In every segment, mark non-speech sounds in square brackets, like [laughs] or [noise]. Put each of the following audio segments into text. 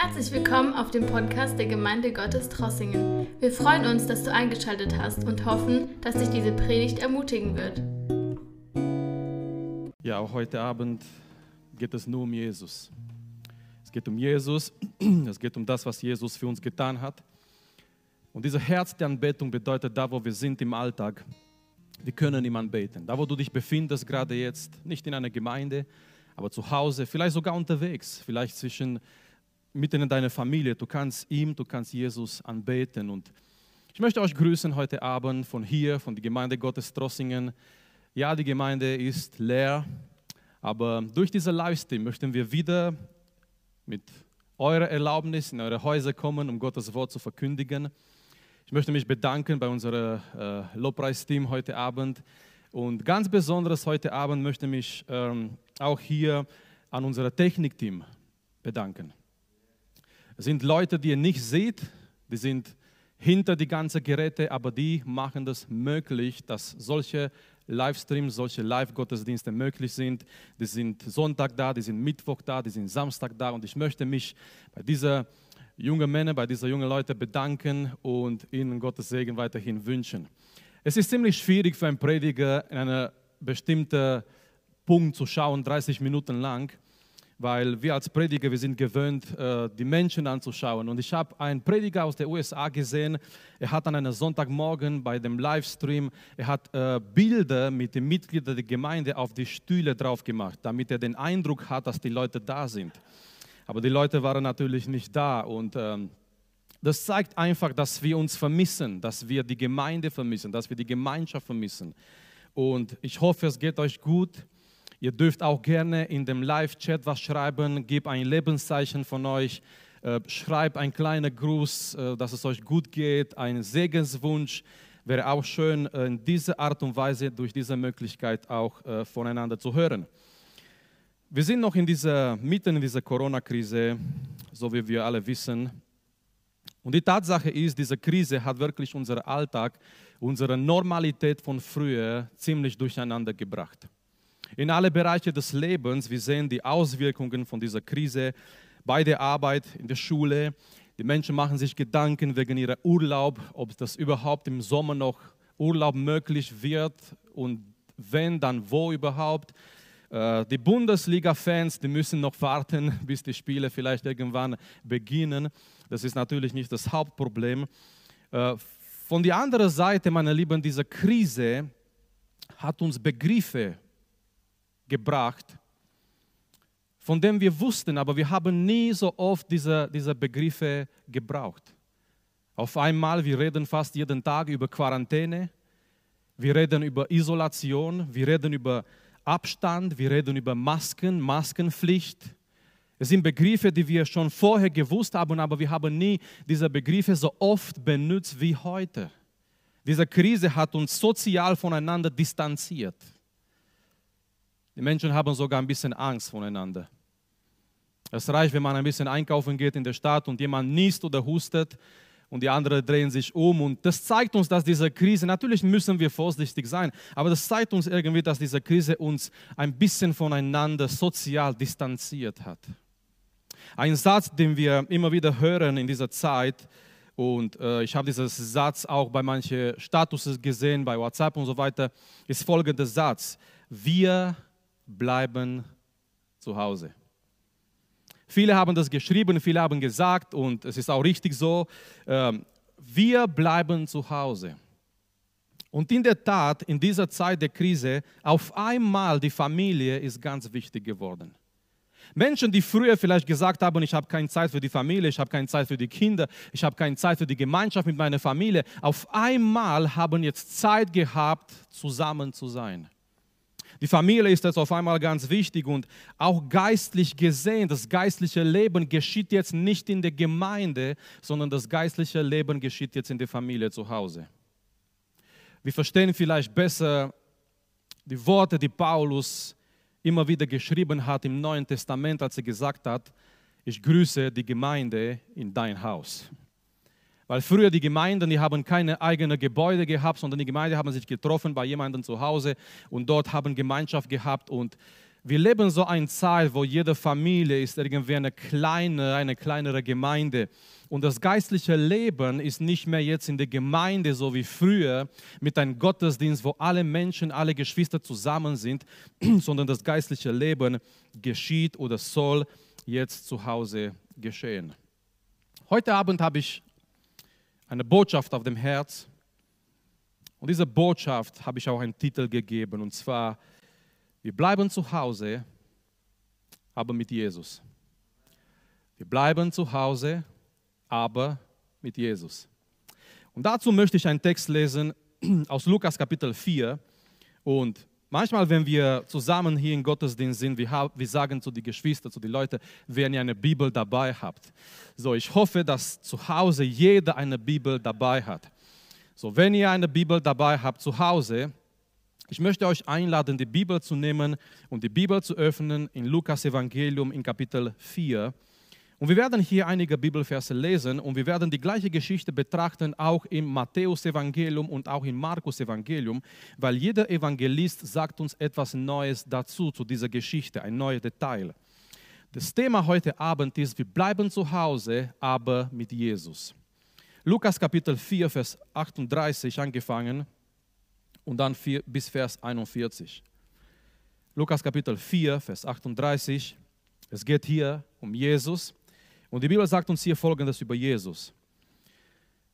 Herzlich willkommen auf dem Podcast der Gemeinde Gottes Trossingen. Wir freuen uns, dass du eingeschaltet hast und hoffen, dass dich diese Predigt ermutigen wird. Ja, auch heute Abend geht es nur um Jesus. Es geht um Jesus, [clears throat] es geht um das, was Jesus für uns getan hat. Und diese Herz der Anbetung bedeutet, da wo wir sind im Alltag, wir können ihm anbeten. Da wo du dich befindest gerade jetzt, nicht in einer Gemeinde, aber zu Hause, vielleicht sogar unterwegs, vielleicht zwischen mitten in deiner Familie. Du kannst ihm, du kannst Jesus anbeten. Und ich möchte euch grüßen heute Abend von hier, von der Gemeinde Gottes Trossingen. Ja, die Gemeinde ist leer, aber durch diese Livestream möchten wir wieder mit eurer Erlaubnis in eure Häuser kommen, um Gottes Wort zu verkündigen. Ich möchte mich bedanken bei unserem äh, Lobpreisteam heute Abend. Und ganz besonders heute Abend möchte ich mich ähm, auch hier an unser Technikteam bedanken. Es sind Leute, die ihr nicht seht, die sind hinter die ganzen Geräte, aber die machen das möglich, dass solche Livestreams, solche Live-Gottesdienste möglich sind. Die sind Sonntag da, die sind Mittwoch da, die sind Samstag da und ich möchte mich bei dieser jungen Männer, bei dieser jungen Leute bedanken und ihnen Gottes Segen weiterhin wünschen. Es ist ziemlich schwierig für einen Prediger in einen bestimmten Punkt zu schauen, 30 Minuten lang weil wir als Prediger, wir sind gewöhnt, äh, die Menschen anzuschauen. Und ich habe einen Prediger aus den USA gesehen, er hat an einem Sonntagmorgen bei dem Livestream, er hat äh, Bilder mit den Mitgliedern der Gemeinde auf die Stühle drauf gemacht, damit er den Eindruck hat, dass die Leute da sind. Aber die Leute waren natürlich nicht da und ähm, das zeigt einfach, dass wir uns vermissen, dass wir die Gemeinde vermissen, dass wir die Gemeinschaft vermissen. Und ich hoffe, es geht euch gut. Ihr dürft auch gerne in dem Live-Chat was schreiben, gebt ein Lebenszeichen von euch, äh, schreibt einen kleinen Gruß, äh, dass es euch gut geht, ein Segenswunsch. Wäre auch schön, äh, in dieser Art und Weise, durch diese Möglichkeit auch äh, voneinander zu hören. Wir sind noch in dieser, mitten in dieser Corona-Krise, so wie wir alle wissen. Und die Tatsache ist, diese Krise hat wirklich unseren Alltag, unsere Normalität von früher ziemlich durcheinander gebracht in alle Bereiche des Lebens. Wir sehen die Auswirkungen von dieser Krise bei der Arbeit, in der Schule. Die Menschen machen sich Gedanken wegen ihrer Urlaub, ob das überhaupt im Sommer noch Urlaub möglich wird und wenn, dann wo überhaupt. Äh, die Bundesliga-Fans, die müssen noch warten, [laughs] bis die Spiele vielleicht irgendwann beginnen. Das ist natürlich nicht das Hauptproblem. Äh, von der anderen Seite, meine Lieben, diese Krise hat uns Begriffe gebracht, von dem wir wussten, aber wir haben nie so oft diese, diese Begriffe gebraucht. Auf einmal, wir reden fast jeden Tag über Quarantäne, wir reden über Isolation, wir reden über Abstand, wir reden über Masken, Maskenpflicht. Es sind Begriffe, die wir schon vorher gewusst haben, aber wir haben nie diese Begriffe so oft benutzt wie heute. Diese Krise hat uns sozial voneinander distanziert. Die Menschen haben sogar ein bisschen Angst voneinander. Es reicht, wenn man ein bisschen einkaufen geht in der Stadt und jemand niest oder hustet und die anderen drehen sich um. Und das zeigt uns, dass diese Krise, natürlich müssen wir vorsichtig sein, aber das zeigt uns irgendwie, dass diese Krise uns ein bisschen voneinander sozial distanziert hat. Ein Satz, den wir immer wieder hören in dieser Zeit, und äh, ich habe diesen Satz auch bei manchen Statuses gesehen, bei WhatsApp und so weiter, ist folgender Satz. Wir bleiben zu Hause. Viele haben das geschrieben, viele haben gesagt, und es ist auch richtig so, ähm, wir bleiben zu Hause. Und in der Tat, in dieser Zeit der Krise, auf einmal die Familie ist ganz wichtig geworden. Menschen, die früher vielleicht gesagt haben, ich habe keine Zeit für die Familie, ich habe keine Zeit für die Kinder, ich habe keine Zeit für die Gemeinschaft mit meiner Familie, auf einmal haben jetzt Zeit gehabt, zusammen zu sein. Die Familie ist jetzt auf einmal ganz wichtig und auch geistlich gesehen, das geistliche Leben geschieht jetzt nicht in der Gemeinde, sondern das geistliche Leben geschieht jetzt in der Familie zu Hause. Wir verstehen vielleicht besser die Worte, die Paulus immer wieder geschrieben hat im Neuen Testament, als er gesagt hat, ich grüße die Gemeinde in dein Haus. Weil früher die Gemeinden, die haben keine eigenen Gebäude gehabt, sondern die Gemeinde haben sich getroffen bei jemandem zu Hause und dort haben Gemeinschaft gehabt und Wir leben so eine Zeit, wo jede Familie ist irgendwie eine kleine, eine kleinere Gemeinde. Und das geistliche Leben ist nicht mehr jetzt in der Gemeinde so wie früher mit einem Gottesdienst, wo alle Menschen, alle Geschwister zusammen sind, [clears throat] sondern das geistliche Leben geschieht oder soll jetzt zu Hause geschehen. Heute Abend habe ich eine Botschaft auf dem Herz. Und diese Botschaft habe ich auch einen Titel gegeben, und zwar wir bleiben zu Hause, aber mit Jesus. Wir bleiben zu Hause, aber mit Jesus. Und dazu möchte ich einen Text lesen [clears throat] aus Lukas Kapitel 4. Und manchmal, wenn wir zusammen hier im Gottesdienst sind, wir, wir sagen zu den Geschwistern, zu den Leuten, wenn ihr eine Bibel dabei habt. So, ich hoffe, dass zu Hause jeder eine Bibel dabei hat. So, wenn ihr eine Bibel dabei habt zu Hause, ich möchte euch einladen, die Bibel zu nehmen und die Bibel zu öffnen in Lukas Evangelium in Kapitel 4. Und wir werden hier einige Bibelverse lesen und wir werden die gleiche Geschichte betrachten, auch im Matthäus Evangelium und auch im Markus Evangelium, weil jeder Evangelist sagt uns etwas Neues dazu, zu dieser Geschichte, ein neues Detail. Das Thema heute Abend ist, wir bleiben zu Hause, aber mit Jesus. Lukas Kapitel 4, Vers 38 angefangen und dann bis Vers 41. Lukas Kapitel 4, Vers 38. Es geht hier um Jesus. Und die Bibel sagt uns hier Folgendes über Jesus.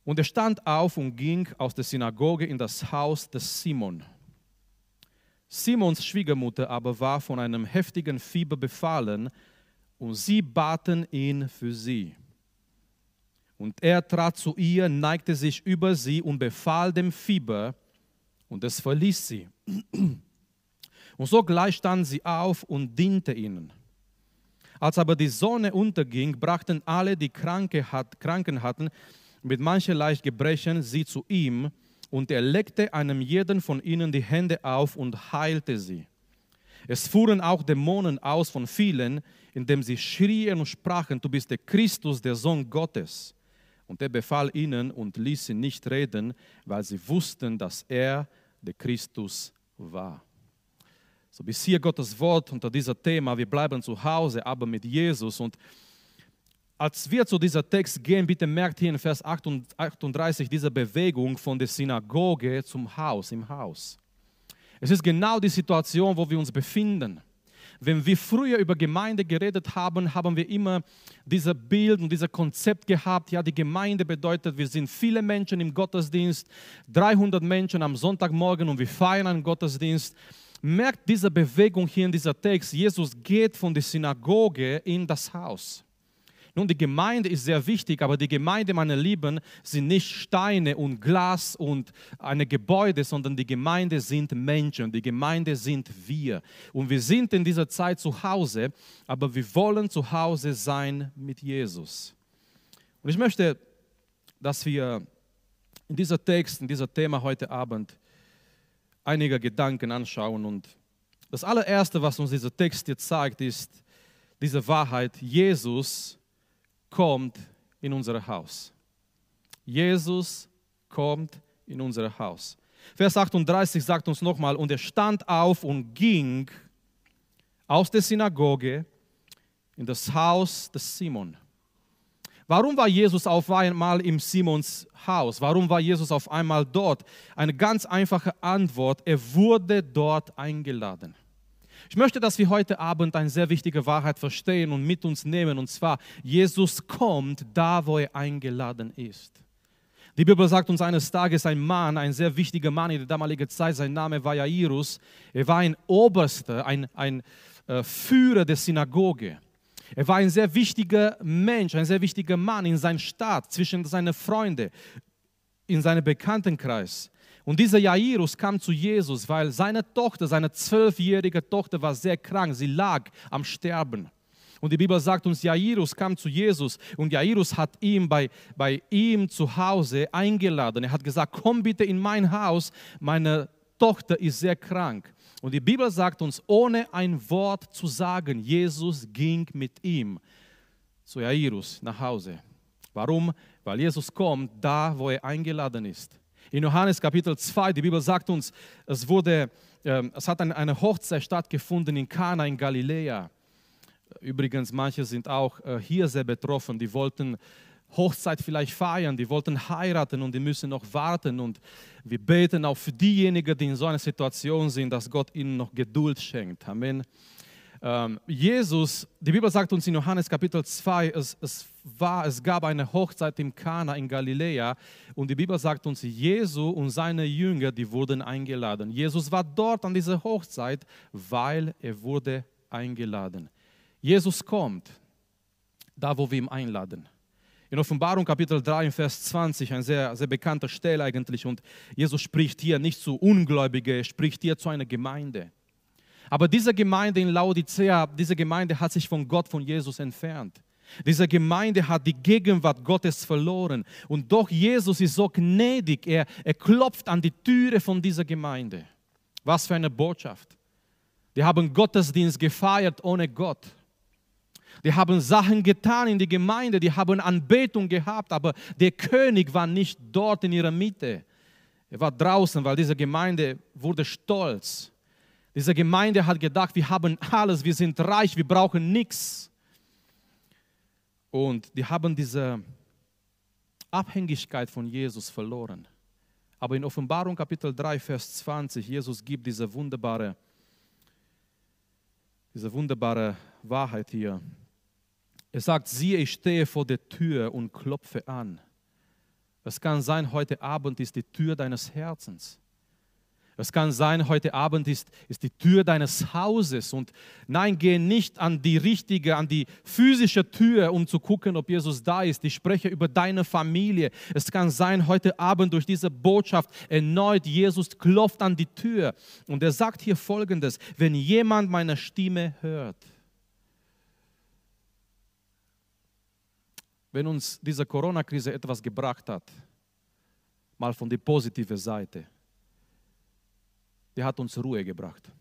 Und er stand auf und ging aus der Synagoge in das Haus des Simon. Simons Schwiegermutter aber war von einem heftigen Fieber befallen und sie baten ihn für sie. Und er trat zu ihr, neigte sich über sie und befahl dem Fieber, und es verließ sie. [clears throat] Und sogleich stand sie auf und diente ihnen. Als aber die Sonne unterging, brachten alle, die Kranke hat, Kranken hatten, mit mancherlei Gebrechen sie zu ihm, und er legte einem jeden von ihnen die Hände auf und heilte sie. Es fuhren auch Dämonen aus von vielen, indem sie schrien und sprachen, du bist der Christus, der Sohn Gottes. Und er befahl ihnen und ließ sie nicht reden, weil sie wussten, dass er der Christus war. So bis hier Gottes Wort unter dieser Thema. Wir bleiben zu Hause, aber mit Jesus. Und als wir zu dieser Text gehen, bitte merkt hier in Vers 38 diese Bewegung von der Synagoge zum Haus, im Haus. Es ist genau die Situation, wo wir uns befinden. Wenn wir früher über Gemeinde geredet haben, haben wir immer dieses Bild und dieses Konzept gehabt. Ja, die Gemeinde bedeutet, wir sind viele Menschen im Gottesdienst, 300 Menschen am Sonntagmorgen und wir feiern einen Gottesdienst. Merkt diese Bewegung hier in dieser Text, Jesus geht von der Synagoge in das Haus. Nun, die Gemeinde ist sehr wichtig, aber die Gemeinde, meine Lieben, sind nicht Steine und Glas und eine Gebäude, sondern die Gemeinde sind Menschen. Die Gemeinde sind wir. Und wir sind in dieser Zeit zu Hause, aber wir wollen zu Hause sein mit Jesus. Und ich möchte, dass wir in dieser Text, in dieser Thema heute Abend einige Gedanken anschauen. Und das allererste, was uns dieser Text jetzt zeigt, ist diese Wahrheit, Jesus kommt in unser Haus. Jesus kommt in unser Haus. Vers 38 sagt uns nochmal, und er stand auf und ging aus der Synagoge in das Haus des Simon. Warum war Jesus auf einmal im Simons Haus? Warum war Jesus auf einmal dort? Eine ganz einfache Antwort, er wurde dort eingeladen. Ich möchte, dass wir heute Abend eine sehr wichtige Wahrheit verstehen und mit uns nehmen, und zwar, Jesus kommt da, wo er eingeladen ist. Die Bibel sagt uns eines Tages ein Mann, ein sehr wichtiger Mann in der damaligen Zeit, sein Name war Jairus. Er war ein Oberster, ein, ein äh, Führer der Synagoge. Er war ein sehr wichtiger Mensch, ein sehr wichtiger Mann in seiner Stadt, zwischen seinen Freunden, in seinem Bekanntenkreis. Und dieser Jairus kam zu Jesus, weil seine Tochter, seine zwölfjährige Tochter war sehr krank. Sie lag am Sterben. Und die Bibel sagt uns, Jairus kam zu Jesus und Jairus hat ihn bei, bei ihm zu Hause eingeladen. Er hat gesagt, komm bitte in mein Haus, meine Tochter ist sehr krank. Und die Bibel sagt uns, ohne ein Wort zu sagen, Jesus ging mit ihm zu Jairus nach Hause. Warum? Weil Jesus kommt da, wo er eingeladen ist. In Johannes Kapitel 2, die Bibel sagt uns, es, wurde, äh, es hat eine Hochzeit stattgefunden in Kana in Galiläa. Übrigens, manche sind auch äh, hier sehr betroffen. Die wollten Hochzeit vielleicht feiern, die wollten heiraten und die müssen noch warten. Und wir beten auch für diejenigen, die in so einer Situation sind, dass Gott ihnen noch Geduld schenkt. Amen. Ähm, Jesus, die Bibel sagt uns in Johannes Kapitel 2, es, es, war, es gab eine Hochzeit im Kana in Galiläa und die Bibel sagt uns, Jesus und seine Jünger, die wurden eingeladen. Jesus war dort an dieser Hochzeit, weil er wurde eingeladen. Jesus kommt, da wo wir ihn einladen. In Offenbarung Kapitel 3, Vers 20, ein sehr, sehr bekannter Stelle eigentlich. Und Jesus spricht hier nicht zu Ungläubigen, er spricht hier zu einer Gemeinde. Aber diese Gemeinde in Laodicea, diese Gemeinde hat sich von Gott, von Jesus entfernt. Diese Gemeinde hat die Gegenwart Gottes verloren. Und doch Jesus ist so gnädig, er, er klopft an die Türe von dieser Gemeinde. Was für eine Botschaft. Die haben Gottesdienst gefeiert ohne Gott. Die haben Sachen getan in die Gemeinde, die haben Anbetung gehabt, aber der König war nicht dort in ihrer Mitte. Er war draußen, weil diese Gemeinde wurde stolz. Diese Gemeinde hat gedacht, wir haben alles, wir sind reich, wir brauchen nichts. Und die haben diese Abhängigkeit von Jesus verloren. Aber in Offenbarung Kapitel 3, Vers 20, Jesus gibt diese wunderbare, diese wunderbare Wahrheit hier. Er sagt, siehe, ich stehe vor der Tür und klopfe an. Es kann sein, heute Abend ist die Tür deines Herzens. Es kann sein, heute Abend ist, ist die Tür deines Hauses. Und nein, geh nicht an die richtige, an die physische Tür, um zu gucken, ob Jesus da ist. Ich spreche über deine Familie. Es kann sein, heute Abend durch diese Botschaft erneut, Jesus klopft an die Tür. Und er sagt hier folgendes, wenn jemand meine Stimme hört wenn uns diese Corona-Krise etwas gebracht hat, mal von der positiven Seite, die hat uns Ruhe gebracht.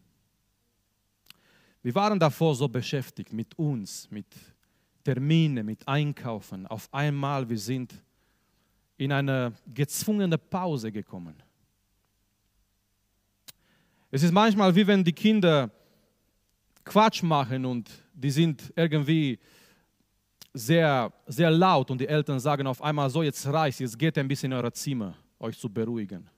Wir waren davor so beschäftigt mit uns, mit Termine, mit Einkaufen. Auf einmal, wir sind in eine gezwungene Pause gekommen. Es ist manchmal wie wenn die Kinder Quatsch machen und die sind irgendwie sehr, sehr laut und die Eltern sagen auf einmal, so jetzt reicht, jetzt geht ein bisschen in euer Zimmer, euch zu beruhigen.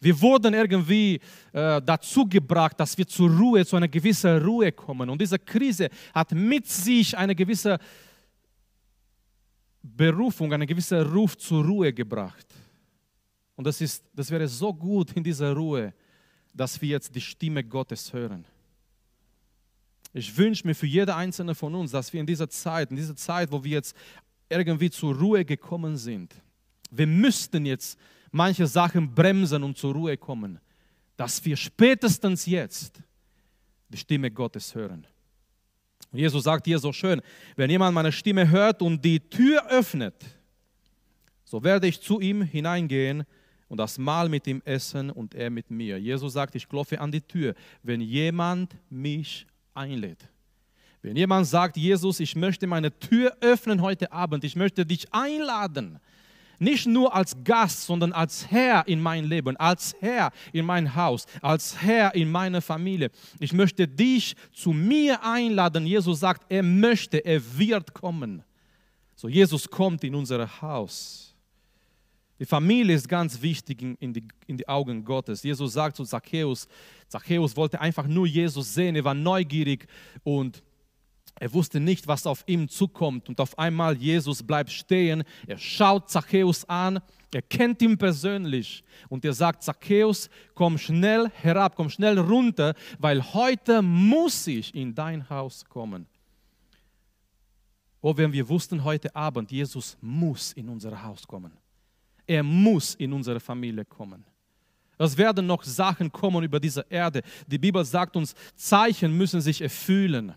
Wir wurden irgendwie äh, dazu gebracht, dass wir zur Ruhe, zu einer gewissen Ruhe kommen. Und diese Krise hat mit sich eine gewisse Berufung, einen gewissen Ruf zur Ruhe gebracht. Und das, ist, das wäre so gut in dieser Ruhe, dass wir jetzt die Stimme Gottes hören. Ich wünsche mir für jede einzelne von uns, dass wir in dieser Zeit, in dieser Zeit, wo wir jetzt irgendwie zur Ruhe gekommen sind, wir müssten jetzt manche Sachen bremsen und zur Ruhe kommen, dass wir spätestens jetzt die Stimme Gottes hören. Und Jesus sagt hier so schön, wenn jemand meine Stimme hört und die Tür öffnet, so werde ich zu ihm hineingehen und das Mahl mit ihm essen und er mit mir. Jesus sagt, ich klopfe an die Tür. Wenn jemand mich einlädt. Wenn jemand sagt, Jesus, ich möchte meine Tür öffnen heute Abend, ich möchte dich einladen, nicht nur als Gast, sondern als Herr in mein Leben, als Herr in mein Haus, als Herr in meine Familie. Ich möchte dich zu mir einladen. Jesus sagt, er möchte, er wird kommen. So, Jesus kommt in unser Haus. Die Familie ist ganz wichtig in die, in die Augen Gottes. Jesus sagt zu Zacchaeus, Zacchaeus wollte einfach nur Jesus sehen, er war neugierig und er wusste nicht, was auf ihm zukommt. Und auf einmal Jesus bleibt stehen, er schaut Zacchaeus an, er kennt ihn persönlich und er sagt, Zacchaeus, komm schnell herab, komm schnell runter, weil heute muss ich in dein Haus kommen. Oh, wenn wir wussten heute Abend, Jesus muss in unser Haus kommen. Er muss in unsere Familie kommen. Es werden noch Sachen kommen über diese Erde. Die Bibel sagt uns, Zeichen müssen sich erfüllen.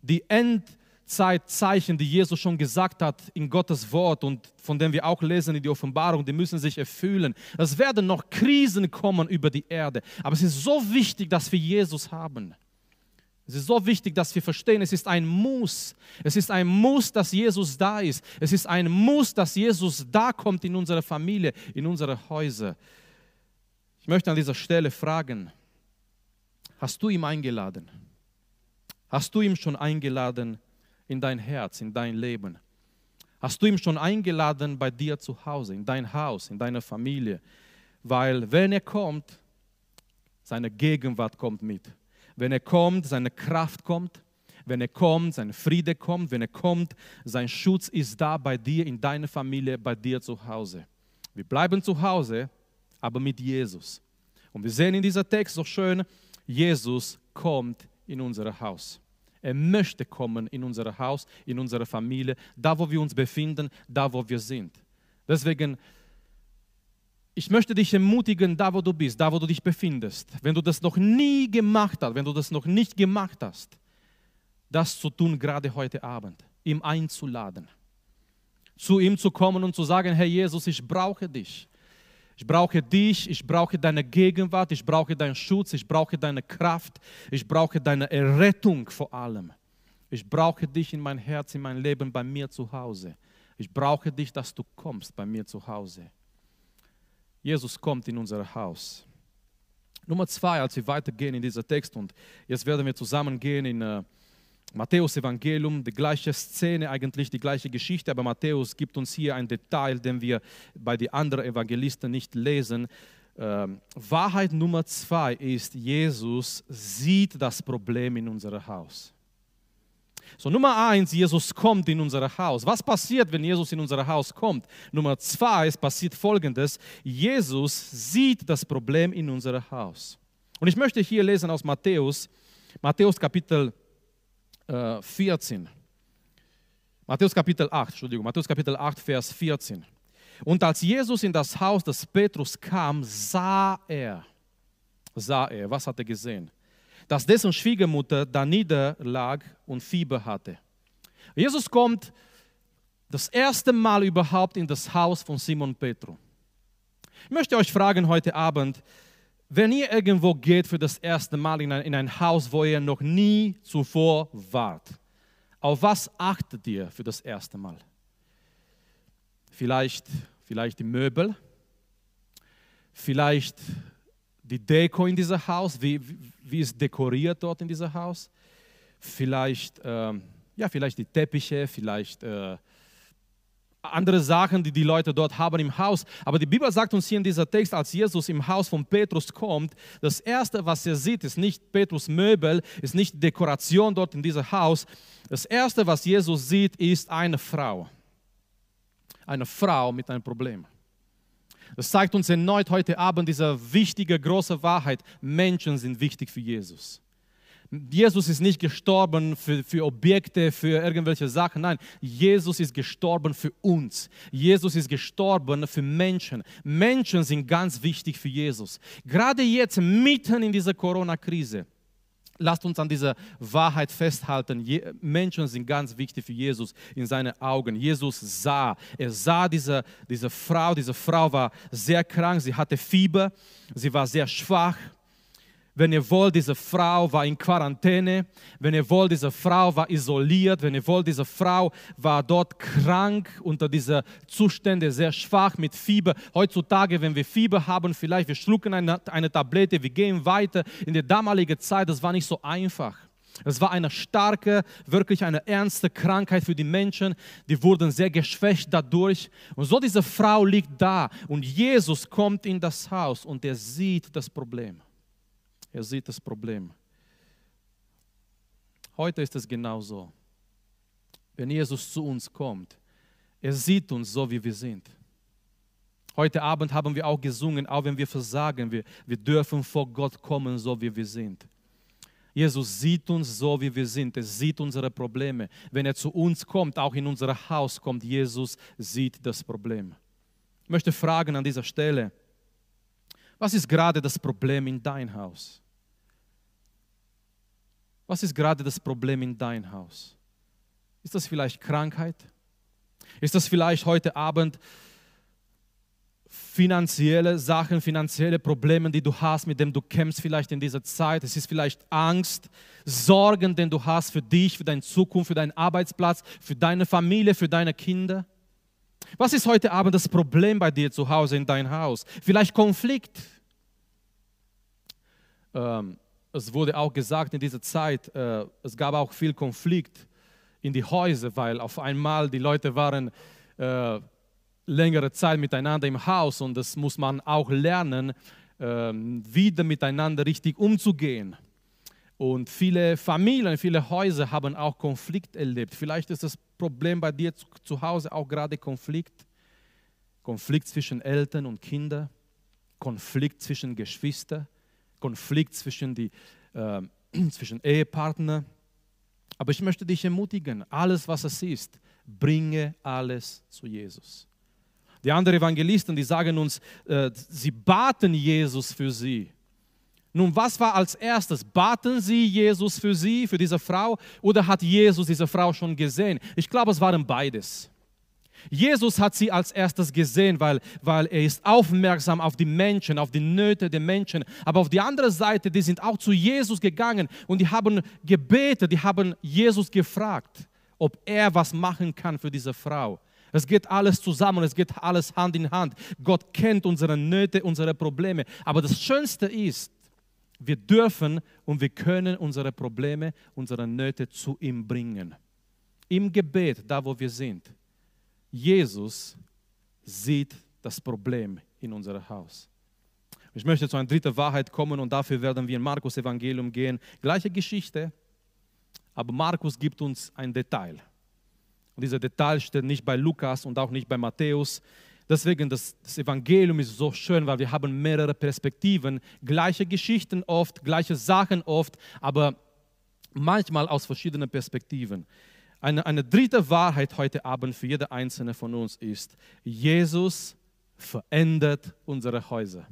Die Endzeitzeichen, die Jesus schon gesagt hat in Gottes Wort und von denen wir auch lesen in die Offenbarung, die müssen sich erfüllen. Es werden noch Krisen kommen über die Erde. Aber es ist so wichtig, dass wir Jesus haben. Es ist so wichtig, dass wir verstehen, es ist ein Muss. Es ist ein Muss, dass Jesus da ist. Es ist ein Muss, dass Jesus da kommt in unsere Familie, in unsere Häuser. Ich möchte an dieser Stelle fragen, hast du ihn eingeladen? Hast du ihn schon eingeladen in dein Herz, in dein Leben? Hast du ihn schon eingeladen bei dir zu Hause, in dein Haus, in deine Familie? Weil wenn er kommt, seine Gegenwart kommt mit. Wenn er kommt, seine Kraft kommt. Wenn er kommt, sein Friede kommt. Wenn er kommt, sein Schutz ist da bei dir, in deiner Familie, bei dir zu Hause. Wir bleiben zu Hause, aber mit Jesus. Und wir sehen in dieser Text so schön, Jesus kommt in unser Haus. Er möchte kommen in unser Haus, in unsere Familie, da wo wir uns befinden, da wo wir sind. Deswegen ich möchte dich ermutigen, da wo du bist, da wo du dich befindest, wenn du das noch nie gemacht hast, wenn du das noch nicht gemacht hast, das zu tun gerade heute Abend, ihm einzuladen, zu ihm zu kommen und zu sagen, Herr Jesus, ich brauche dich. Ich brauche dich, ich brauche deine Gegenwart, ich brauche deinen Schutz, ich brauche deine Kraft, ich brauche deine Errettung vor allem. Ich brauche dich in mein Herz, in mein Leben, bei mir zu Hause. Ich brauche dich, dass du kommst bei mir zu Hause. Jesus kommt in unser Haus. Nummer zwei, als wir weitergehen in dieser Text und jetzt werden wir zusammen gehen in äh, Matthäus Evangelium, die gleiche Szene, eigentlich die gleiche Geschichte, aber Matthäus gibt uns hier ein Detail, den wir bei den anderen Evangelisten nicht lesen. Ähm, Wahrheit Nummer zwei ist, Jesus sieht das Problem in unserem Haus. So, Nummer eins, Jesus kommt in unser Haus. Was passiert, wenn Jesus in unser Haus kommt? Nummer zwei, es passiert folgendes: Jesus sieht das Problem in unser Haus. Und ich möchte hier lesen aus Matthäus, Matthäus Kapitel äh, 14. Matthäus Kapitel 8, Entschuldigung, Matthäus Kapitel 8, Vers 14. Und als Jesus in das Haus des Petrus kam, sah er, sah er, was hat er gesehen? Dass dessen Schwiegermutter da niederlag und Fieber hatte. Jesus kommt das erste Mal überhaupt in das Haus von Simon Petro. Ich möchte euch fragen heute Abend, wenn ihr irgendwo geht für das erste Mal in ein, in ein Haus, wo ihr noch nie zuvor wart, auf was achtet ihr für das erste Mal? Vielleicht, vielleicht die Möbel, vielleicht die Deko in diesem Haus, wie, wie ist dekoriert dort in diesem Haus. Vielleicht, ähm, ja, vielleicht die Teppiche, vielleicht äh, andere Sachen, die die Leute dort haben im Haus. Aber die Bibel sagt uns hier in dieser Text, als Jesus im Haus von Petrus kommt, das Erste, was er sieht, ist nicht Petrus Möbel, ist nicht Dekoration dort in diesem Haus. Das Erste, was Jesus sieht, ist eine Frau. Eine Frau mit einem Problem. Das zeigt uns erneut heute Abend diese wichtige, große Wahrheit. Menschen sind wichtig für Jesus. Jesus ist nicht gestorben für, für Objekte, für irgendwelche Sachen. Nein, Jesus ist gestorben für uns. Jesus ist gestorben für Menschen. Menschen sind ganz wichtig für Jesus. Gerade jetzt, mitten in dieser Corona-Krise, Lasst uns an dieser Wahrheit festhalten. Menschen sind ganz wichtig für Jesus in seinen Augen. Jesus sah, er sah diese, diese Frau, diese Frau war sehr krank, sie hatte Fieber, sie war sehr schwach. Wenn ihr wollt, diese Frau war in Quarantäne. Wenn ihr wollt, diese Frau war isoliert. Wenn ihr wollt, diese Frau war dort krank unter diesen Zuständen, sehr schwach mit Fieber. Heutzutage, wenn wir Fieber haben, vielleicht wir schlucken eine, eine Tablette, wir gehen weiter. In der damaligen Zeit, das war nicht so einfach. Es war eine starke, wirklich eine ernste Krankheit für die Menschen. Die wurden sehr geschwächt dadurch. Und so diese Frau liegt da und Jesus kommt in das Haus und er sieht das Problem. Er sieht das Problem. Heute ist es genauso. Wenn Jesus zu uns kommt, er sieht uns so, wie wir sind. Heute Abend haben wir auch gesungen, auch wenn wir versagen, wir, wir dürfen vor Gott kommen, so wie wir sind. Jesus sieht uns so, wie wir sind. Er sieht unsere Probleme. Wenn er zu uns kommt, auch in unser Haus kommt, Jesus sieht das Problem. Ich möchte fragen an dieser Stelle, was ist gerade das Problem in dein Haus? Was ist gerade das Problem in dein Haus? Ist das vielleicht Krankheit? Ist das vielleicht heute Abend finanzielle Sachen, finanzielle Probleme, die du hast, mit denen du kämpfst vielleicht in dieser Zeit. Es ist vielleicht Angst, Sorgen, den du hast für dich, für deine Zukunft, für deinen Arbeitsplatz, für deine Familie, für deine Kinder. Was ist heute Abend das Problem bei dir zu Hause in deinem Haus? Vielleicht Konflikt. Ähm, es wurde auch gesagt in dieser Zeit, äh, es gab auch viel Konflikt in die Häuser, weil auf einmal die Leute waren äh, längere Zeit miteinander im Haus und das muss man auch lernen, ähm, wieder miteinander richtig umzugehen. Und viele Familien, viele Häuser haben auch Konflikt erlebt. Vielleicht ist das Problem bei dir zu Hause auch gerade Konflikt. Konflikt zwischen Eltern und Kindern, Konflikt zwischen Geschwistern, Konflikt zwischen, die, äh, [clears throat] zwischen Ehepartnern. Aber ich möchte dich ermutigen, alles, was es ist, bringe alles zu Jesus. Die anderen Evangelisten, die sagen uns, äh, sie baten Jesus für sie. Nun, was war als erstes? Baten sie Jesus für sie, für diese Frau, oder hat Jesus diese Frau schon gesehen? Ich glaube, es waren beides. Jesus hat sie als erstes gesehen, weil, weil er ist aufmerksam auf die Menschen, auf die Nöte der Menschen. Aber auf die andere Seite, die sind auch zu Jesus gegangen und die haben gebetet, die haben Jesus gefragt, ob er was machen kann für diese Frau. Es geht alles zusammen, es geht alles Hand in Hand. Gott kennt unsere Nöte, unsere Probleme. Aber das Schönste ist, wir dürfen und wir können unsere Probleme, unsere Nöte zu ihm bringen. Im Gebet, da wo wir sind. Jesus sieht das Problem in unserem Haus. Ich möchte zu einer dritten Wahrheit kommen und dafür werden wir in Markus Evangelium gehen. Gleiche Geschichte, aber Markus gibt uns ein Detail. Und dieser Detail steht nicht bei Lukas und auch nicht bei Matthäus. Deswegen das, das Evangelium ist so schön, weil wir haben mehrere Perspektiven, gleiche Geschichten oft, gleiche Sachen oft, aber manchmal aus verschiedenen Perspektiven. Eine, eine dritte Wahrheit heute Abend für jede einzelne von uns ist, Jesus verändert unsere Häuser.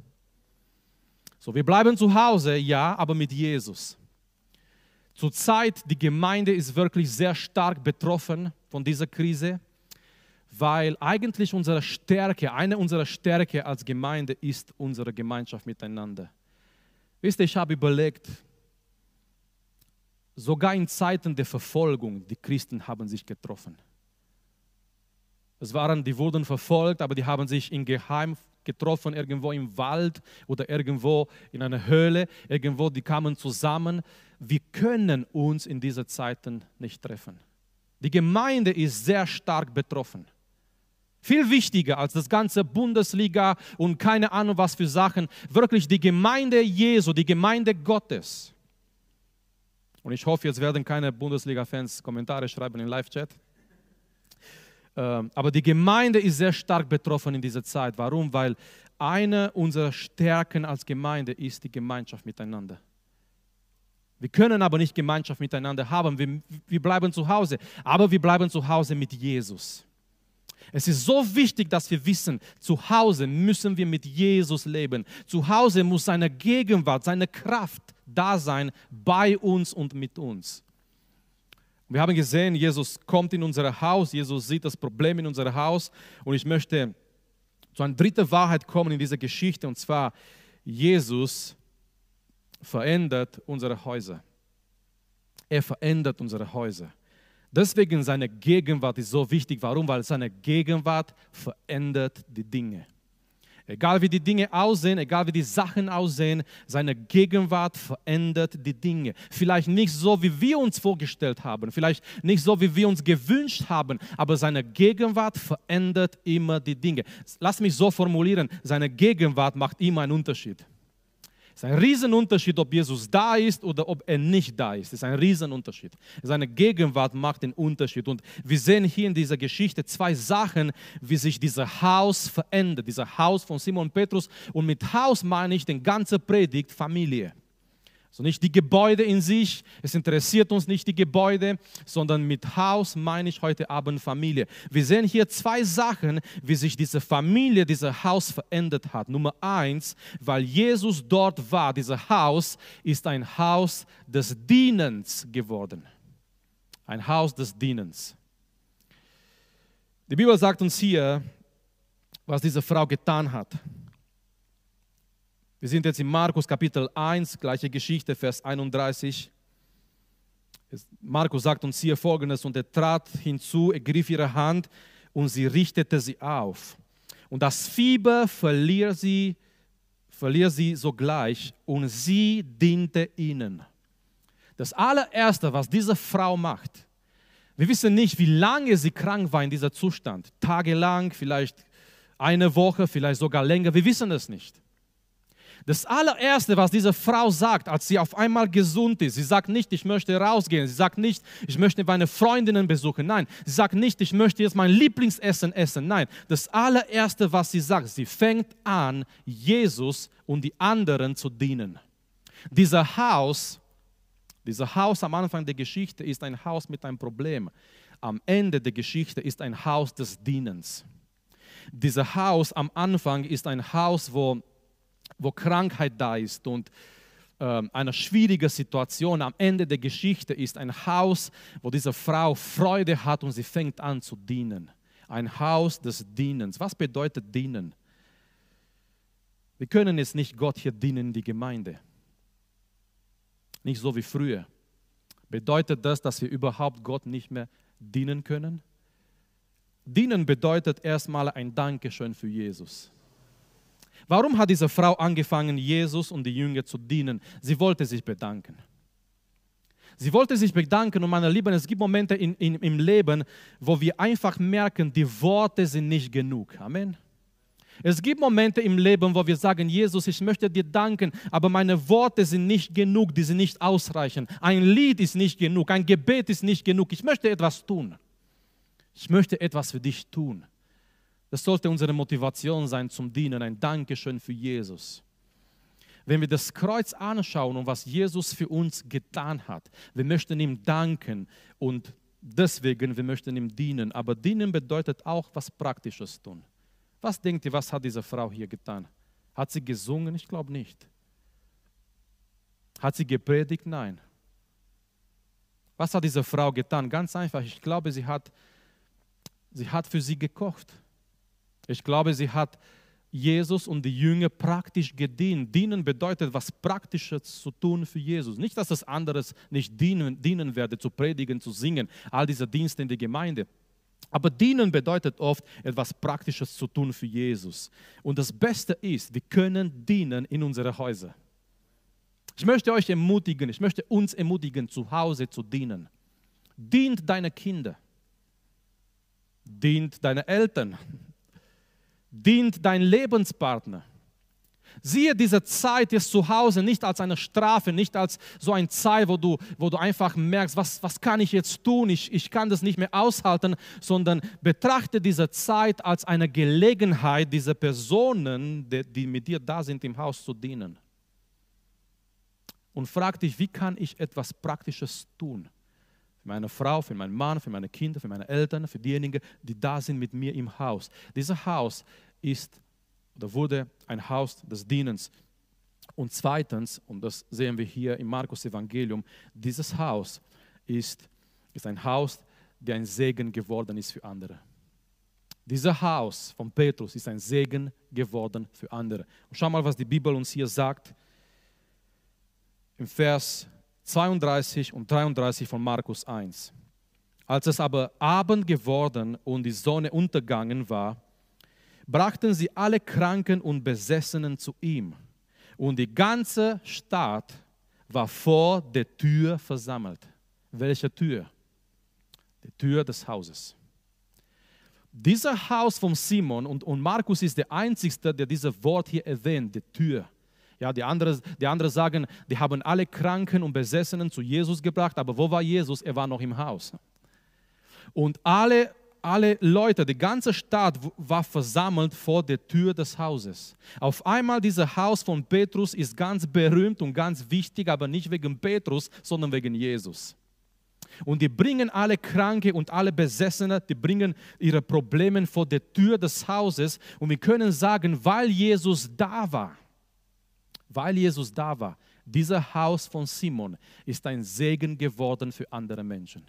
So, wir bleiben zu Hause, ja, aber mit Jesus. Zurzeit, die Gemeinde ist wirklich sehr stark betroffen von dieser Krise, weil eigentlich unsere Stärke, eine unserer Stärke als Gemeinde ist unsere Gemeinschaft miteinander. Wisst ihr, ich habe überlegt, sogar in Zeiten der Verfolgung, die Christen haben sich getroffen. Es waren, die wurden verfolgt, aber die haben sich in Geheim getroffen, irgendwo im Wald oder irgendwo in einer Höhle, irgendwo, die kamen zusammen. Wir können uns in diesen Zeiten nicht treffen. Die Gemeinde ist sehr stark betroffen. Viel wichtiger als das ganze Bundesliga und keine Ahnung was für Sachen. Wirklich die Gemeinde Jesu, die Gemeinde Gottes. Und ich hoffe, jetzt werden keine Bundesliga-Fans Kommentare schreiben im Live-Chat. Ähm, aber die Gemeinde ist sehr stark betroffen in dieser Zeit. Warum? Weil eine unserer Stärken als Gemeinde ist die Gemeinschaft miteinander. Wir können aber nicht Gemeinschaft miteinander haben. Wir, wir bleiben zu Hause. Aber wir bleiben zu Hause mit Jesus. Es ist so wichtig, dass wir wissen, zu Hause müssen wir mit Jesus leben. Zu Hause muss seine Gegenwart, seine Kraft da sein bei uns und mit uns. Wir haben gesehen, Jesus kommt in unser Haus, Jesus sieht das Problem in unser Haus und ich möchte zu einer dritten Wahrheit kommen in dieser Geschichte und zwar, Jesus verändert unsere Häuser. Er verändert unsere Häuser. Deswegen seine Gegenwart ist so wichtig. Warum? Weil seine Gegenwart verändert die Dinge. Egal wie die Dinge aussehen, egal wie die Sachen aussehen, seine Gegenwart verändert die Dinge. Vielleicht nicht so, wie wir uns vorgestellt haben, vielleicht nicht so, wie wir uns gewünscht haben, aber seine Gegenwart verändert immer die Dinge. Lass mich so formulieren, seine Gegenwart macht immer einen Unterschied. Es ist ein Riesenunterschied, ob Jesus da ist oder ob er nicht da ist. Es ist ein Riesenunterschied. Seine Gegenwart macht den Unterschied. Und wir sehen hier in dieser Geschichte zwei Sachen, wie sich dieses Haus verändert. Dieser Haus von Simon Petrus. Und mit Haus meine ich den ganze Predigt Familie. So nicht die Gebäude in sich, es interessiert uns nicht die Gebäude, sondern mit Haus meine ich heute Abend Familie. Wir sehen hier zwei Sachen, wie sich diese Familie, dieses Haus verändert hat. Nummer eins, weil Jesus dort war, dieses Haus ist ein Haus des Dienens geworden. Ein Haus des Dienens. Die Bibel sagt uns hier, was diese Frau getan hat. Wir sind jetzt in Markus Kapitel 1, gleiche Geschichte, Vers 31. Markus sagt uns hier folgendes: Und er trat hinzu, ergriff ihre Hand und sie richtete sie auf. Und das Fieber verliert sie, verliert sie sogleich und sie diente ihnen. Das allererste, was diese Frau macht, wir wissen nicht, wie lange sie krank war in dieser Zustand. Tagelang, vielleicht eine Woche, vielleicht sogar länger. Wir wissen es nicht. Das allererste, was diese Frau sagt, als sie auf einmal gesund ist, sie sagt nicht, ich möchte rausgehen, sie sagt nicht, ich möchte meine Freundinnen besuchen, nein, sie sagt nicht, ich möchte jetzt mein Lieblingsessen essen, nein, das allererste, was sie sagt, sie fängt an, Jesus und die anderen zu dienen. Dieser Haus, dieser Haus am Anfang der Geschichte ist ein Haus mit einem Problem. Am Ende der Geschichte ist ein Haus des Dienens. Dieser Haus am Anfang ist ein Haus, wo wo Krankheit da ist und äh, eine schwierige Situation am Ende der Geschichte ist ein Haus, wo diese Frau Freude hat und sie fängt an zu dienen. Ein Haus des Dienens. Was bedeutet dienen? Wir können jetzt nicht Gott hier dienen, die Gemeinde. Nicht so wie früher. Bedeutet das, dass wir überhaupt Gott nicht mehr dienen können? Dienen bedeutet erstmal ein Dankeschön für Jesus. Warum hat diese Frau angefangen, Jesus und die Jünger zu dienen? Sie wollte sich bedanken. Sie wollte sich bedanken und meine Lieben, es gibt Momente in, in, im Leben, wo wir einfach merken, die Worte sind nicht genug. Amen. Es gibt Momente im Leben, wo wir sagen, Jesus, ich möchte dir danken, aber meine Worte sind nicht genug, die sind nicht ausreichend. Ein Lied ist nicht genug, ein Gebet ist nicht genug. Ich möchte etwas tun. Ich möchte etwas für dich tun. Das sollte unsere Motivation sein zum Dienen, ein Dankeschön für Jesus. Wenn wir das Kreuz anschauen und was Jesus für uns getan hat, wir möchten ihm danken und deswegen wir möchten ihm dienen. Aber dienen bedeutet auch was Praktisches tun. Was denkt ihr, was hat diese Frau hier getan? Hat sie gesungen? Ich glaube nicht. Hat sie gepredigt? Nein. Was hat diese Frau getan? Ganz einfach. Ich glaube, sie hat, sie hat für sie gekocht. Ich glaube, sie hat Jesus und die Jünger praktisch gedient. Dienen bedeutet, was Praktisches zu tun für Jesus. Nicht, dass das anderes nicht dienen, dienen werde, zu predigen, zu singen, all diese Dienste in der Gemeinde. Aber dienen bedeutet oft, etwas Praktisches zu tun für Jesus. Und das Beste ist, wir können dienen in unsere Häuser. Ich möchte euch ermutigen, ich möchte uns ermutigen, zu Hause zu dienen. Dient deine Kinder. Dient deine Eltern dient dein Lebenspartner. Siehe diese Zeit jetzt zu Hause nicht als eine Strafe, nicht als so eine Zeit, wo du, wo du einfach merkst, was, was kann ich jetzt tun, ich, ich kann das nicht mehr aushalten, sondern betrachte diese Zeit als eine Gelegenheit, diese Personen, die, die mit dir da sind, im Haus zu dienen. Und frag dich, wie kann ich etwas Praktisches tun? Für meine Frau, für meinen Mann, für meine Kinder, für meine Eltern, für diejenigen, die da sind mit mir im Haus. Dieses Haus ist oder wurde ein Haus des Dienens. Und zweitens, und das sehen wir hier im Markus Evangelium, dieses Haus ist, ist ein Haus, der ein Segen geworden ist für andere. Dieses Haus von Petrus ist ein Segen geworden für andere. Und schau mal, was die Bibel uns hier sagt. Im Vers 32 und 33 von Markus 1. Als es aber Abend geworden und die Sonne untergangen war, brachten sie alle Kranken und Besessenen zu ihm. Und die ganze Stadt war vor der Tür versammelt. Welche Tür? Die Tür des Hauses. Dieser Haus von Simon, und, und Markus ist der Einzige, der dieses Wort hier erwähnt, die Tür. Ja, die anderen die andere sagen, die haben alle Kranken und Besessenen zu Jesus gebracht, aber wo war Jesus? Er war noch im Haus. Und alle, alle Leute, die ganze Stadt war versammelt vor der Tür des Hauses. Auf einmal dieses Haus von Petrus ist ganz berühmt und ganz wichtig, aber nicht wegen Petrus, sondern wegen Jesus. Und die bringen alle Kranke und alle Besessene, die bringen ihre Probleme vor der Tür des Hauses. Und wir können sagen, weil Jesus da war, weil Jesus da war, dieser Haus von Simon ist ein Segen geworden für andere Menschen.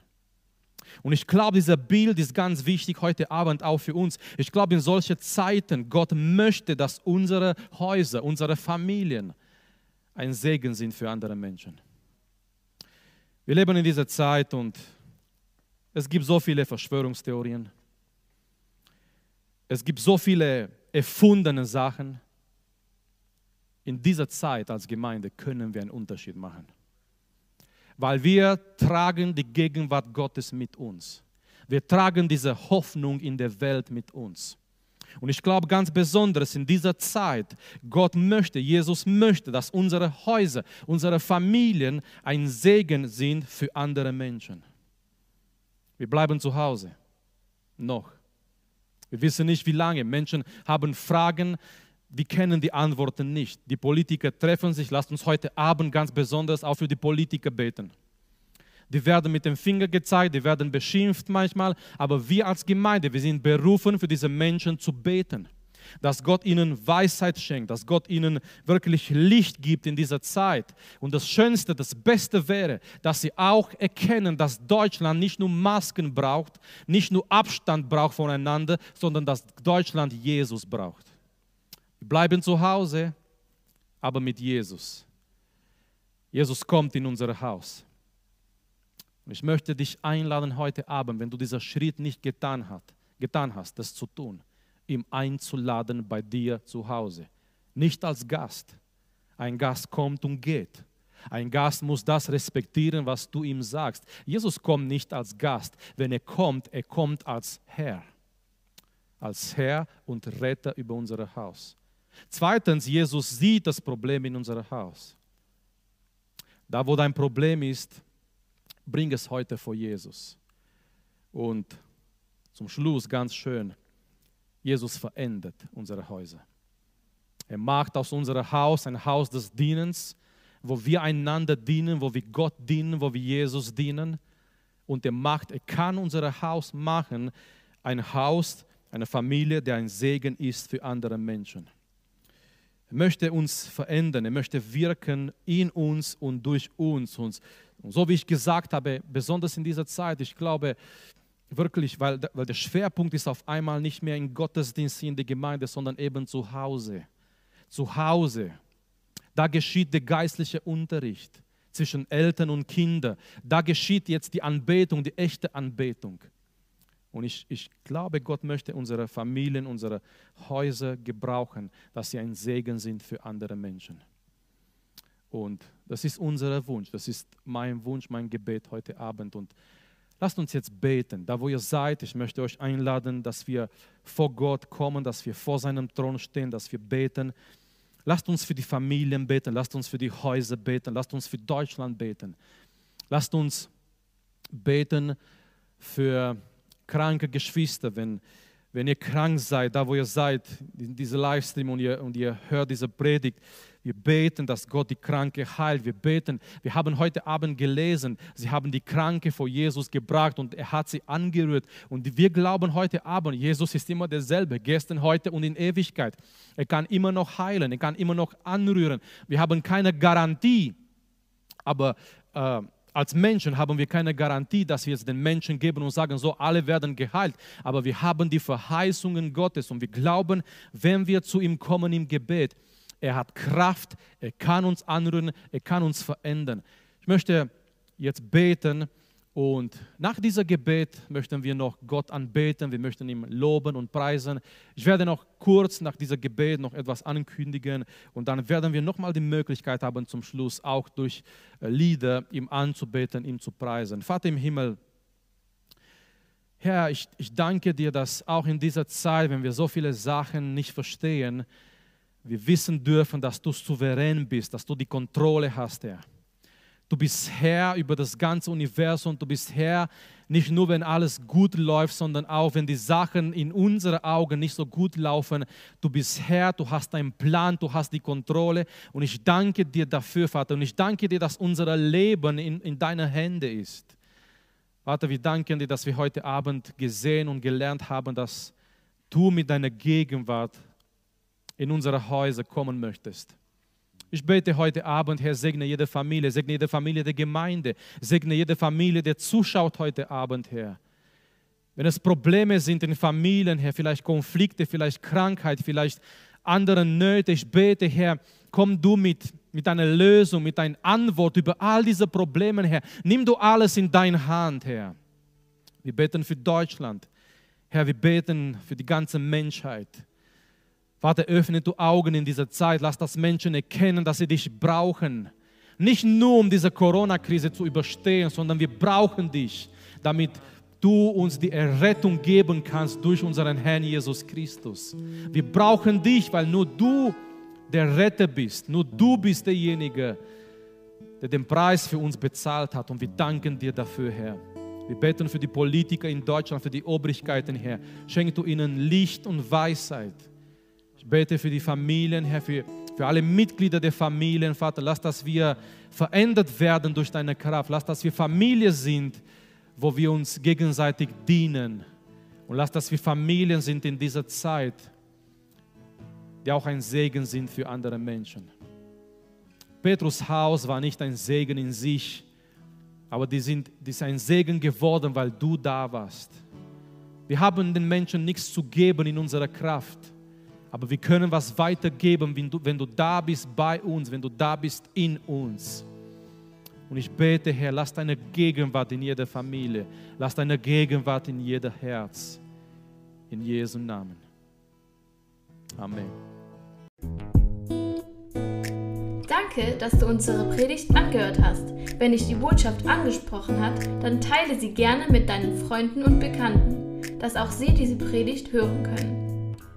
Und ich glaube, dieser Bild ist ganz wichtig heute Abend auch für uns. Ich glaube, in solchen Zeiten, Gott möchte, dass unsere Häuser, unsere Familien ein Segen sind für andere Menschen. Wir leben in dieser Zeit und es gibt so viele Verschwörungstheorien. Es gibt so viele erfundene Sachen. In dieser Zeit als Gemeinde können wir einen Unterschied machen weil wir tragen die Gegenwart Gottes mit uns. Wir tragen diese Hoffnung in der Welt mit uns. Und ich glaube ganz besonders in dieser Zeit, Gott möchte, Jesus möchte, dass unsere Häuser, unsere Familien ein Segen sind für andere Menschen. Wir bleiben zu Hause. Noch. Wir wissen nicht, wie lange. Menschen haben Fragen, die kennen die Antworten nicht. Die Politiker treffen sich. Lasst uns heute Abend ganz besonders auch für die Politiker beten. Die werden mit dem Finger gezeigt, die werden beschimpft manchmal, aber wir als Gemeinde, wir sind berufen, für diese Menschen zu beten. Dass Gott ihnen Weisheit schenkt, dass Gott ihnen wirklich Licht gibt in dieser Zeit. Und das Schönste, das Beste wäre, dass sie auch erkennen, dass Deutschland nicht nur Masken braucht, nicht nur Abstand braucht voneinander, sondern dass Deutschland Jesus braucht. Wir bleiben zu Hause, aber mit Jesus. Jesus kommt in unser Haus. Und ich möchte dich einladen heute Abend, wenn du diesen Schritt nicht getan, hat, getan hast, das zu tun, ihm einzuladen bei dir zu Hause. Nicht als Gast. Ein Gast kommt und geht. Ein Gast muss das respektieren, was du ihm sagst. Jesus kommt nicht als Gast. Wenn er kommt, er kommt als Herr. Als Herr und Retter über unser Haus. Zweitens, Jesus sieht das Problem in unserem Haus. Da, wo dein Problem ist, bring es heute vor Jesus. Und zum Schluss ganz schön, Jesus verändert unsere Häuser. Er macht aus unserem Haus ein Haus des Dienens, wo wir einander dienen, wo wir Gott dienen, wo wir Jesus dienen. Und er macht, er kann unser Haus machen, ein Haus, eine Familie, der ein Segen ist für andere Menschen. Er möchte uns verändern, er möchte wirken in uns und durch uns. Und so wie ich gesagt habe, besonders in dieser Zeit, ich glaube wirklich, weil, weil der Schwerpunkt ist auf einmal nicht mehr in Gottesdienst in der Gemeinde, sondern eben zu Hause. Zu Hause. Da geschieht der geistliche Unterricht zwischen Eltern und Kindern. Da geschieht jetzt die Anbetung, die echte Anbetung. Und ich, ich glaube, Gott möchte unsere Familien, unsere Häuser gebrauchen, dass sie ein Segen sind für andere Menschen. Und das ist unser Wunsch, das ist mein Wunsch, mein Gebet heute Abend. Und lasst uns jetzt beten. Da, wo ihr seid, ich möchte euch einladen, dass wir vor Gott kommen, dass wir vor seinem Thron stehen, dass wir beten. Lasst uns für die Familien beten, lasst uns für die Häuser beten, lasst uns für Deutschland beten. Lasst uns beten für kranke Geschwister, wenn, wenn ihr krank seid, da wo ihr seid, in diesem Livestream und ihr, und ihr hört diese Predigt, wir beten, dass Gott die Kranke heilt. Wir beten. Wir haben heute Abend gelesen, sie haben die Kranke vor Jesus gebracht und er hat sie angerührt. Und wir glauben heute Abend, Jesus ist immer derselbe, gestern, heute und in Ewigkeit. Er kann immer noch heilen, er kann immer noch anrühren. Wir haben keine Garantie, aber äh, als Menschen haben wir keine Garantie, dass wir es den Menschen geben und sagen, so alle werden geheilt. Aber wir haben die Verheißungen Gottes und wir glauben, wenn wir zu ihm kommen im Gebet, er hat Kraft, er kann uns anrühren, er kann uns verändern. Ich möchte jetzt beten und nach diesem Gebet möchten wir noch Gott anbeten, wir möchten ihn loben und preisen. Ich werde noch kurz nach diesem Gebet noch etwas ankündigen und dann werden wir nochmal die Möglichkeit haben, zum Schluss auch durch äh, Lieder ihm anzubeten, ihm zu preisen. Vater im Himmel, Herr, ich, ich danke dir, dass auch in dieser Zeit, wenn wir so viele Sachen nicht verstehen, wir wissen dürfen, dass du souverän bist, dass du die Kontrolle hast, Herr. Du bist Herr über das ganze Universum. Du bist Herr nicht nur, wenn alles gut läuft, sondern auch, wenn die Sachen in unseren Augen nicht so gut laufen. Du bist Herr, du hast einen Plan, du hast die Kontrolle. Und ich danke dir dafür, Vater. Und ich danke dir, dass unser Leben in, in deinen Händen ist. Vater, wir danken dir, dass wir heute Abend gesehen und gelernt haben, dass du mit deiner Gegenwart in unsere Häuser kommen möchtest. Ich bete heute Abend, Herr, segne jede Familie, segne jede Familie der Gemeinde, segne jede Familie, der zuschaut heute Abend, Herr. Wenn es Probleme sind in Familien, Herr, vielleicht Konflikte, vielleicht Krankheit, vielleicht andere Nöte, ich bete, Herr, komm du mit, mit einer Lösung, mit einer Antwort über all diese Probleme, Herr. Nimm du alles in deine Hand, Herr. Wir beten für Deutschland. Herr, wir beten für die ganze Menschheit. Vater, öffne du Augen in dieser Zeit. Lass das Menschen erkennen, dass sie dich brauchen. Nicht nur, um diese Corona-Krise zu überstehen, sondern wir brauchen dich, damit du uns die Errettung geben kannst durch unseren Herrn Jesus Christus. Wir brauchen dich, weil nur du der Retter bist. Nur du bist derjenige, der den Preis für uns bezahlt hat. Und wir danken dir dafür, Herr. Wir beten für die Politiker in Deutschland, für die Obrigkeiten, Herr. Schenk du ihnen Licht und Weisheit. Ich bete für die Familien, Herr, für, für alle Mitglieder der Familien, Vater. Lass, dass wir verändert werden durch deine Kraft. Lass, dass wir Familie sind, wo wir uns gegenseitig dienen. Und lass, dass wir Familien sind in dieser Zeit, die auch ein Segen sind für andere Menschen. Petrus Haus war nicht ein Segen in sich, aber die sind, die ist ein Segen geworden, weil du da warst. Wir haben den Menschen nichts zu geben in unserer Kraft, aber wir können was weitergeben, wenn du, wenn du da bist bei uns, wenn du da bist in uns. Und ich bete, Herr, lass deine Gegenwart in jeder Familie, lass deine Gegenwart in jeder Herz. In Jesu Namen. Amen. Danke, dass du unsere Predigt angehört hast. Wenn dich die Botschaft angesprochen hat, dann teile sie gerne mit deinen Freunden und Bekannten, dass auch sie diese Predigt hören können.